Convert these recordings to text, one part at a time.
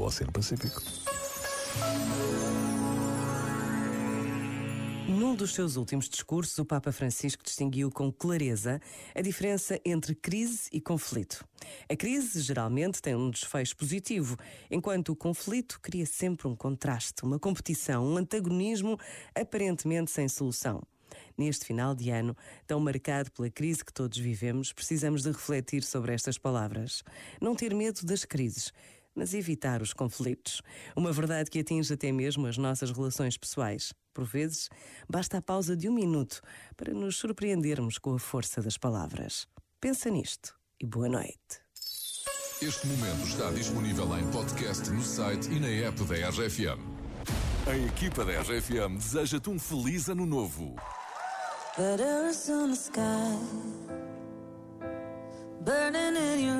do Oceano Pacífico. Num dos seus últimos discursos, o Papa Francisco distinguiu com clareza a diferença entre crise e conflito. A crise geralmente tem um desfecho positivo, enquanto o conflito cria sempre um contraste, uma competição, um antagonismo aparentemente sem solução. Neste final de ano, tão marcado pela crise que todos vivemos, precisamos de refletir sobre estas palavras. Não ter medo das crises mas evitar os conflitos. Uma verdade que atinge até mesmo as nossas relações pessoais. Por vezes, basta a pausa de um minuto para nos surpreendermos com a força das palavras. Pensa nisto e boa noite. Este momento está disponível em podcast no site e na app da RFM. A equipa da RFM deseja-te um feliz ano novo. Letters on the sky, burning in your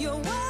you're.